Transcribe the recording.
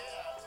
Yeah.